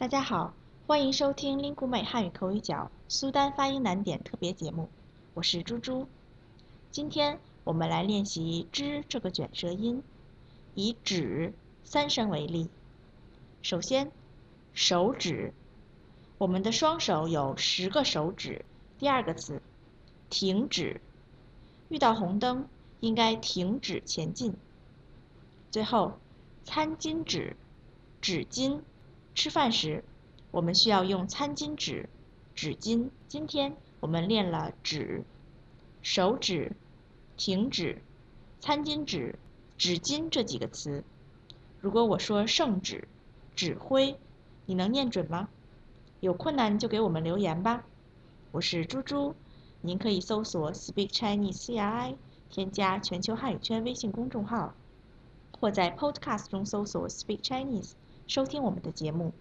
大家好，欢迎收听林古美汉语口语角苏丹发音难点特别节目，我是猪猪。今天我们来练习“之”这个卷舌音，以“指”三声为例。首先，手指，我们的双手有十个手指。第二个词，停止，遇到红灯应该停止前进。最后，餐巾纸，纸巾。吃饭时，我们需要用餐巾纸、纸巾。今天我们练了“指”、“手指”、“停止”、“餐巾纸”、“纸巾”这几个词。如果我说“圣旨”、“指挥”，你能念准吗？有困难就给我们留言吧。我是猪猪，您可以搜索 “Speak Chinese CRI”，添加全球汉语圈微信公众号，或在 Podcast 中搜索 “Speak Chinese”。收听我们的节目。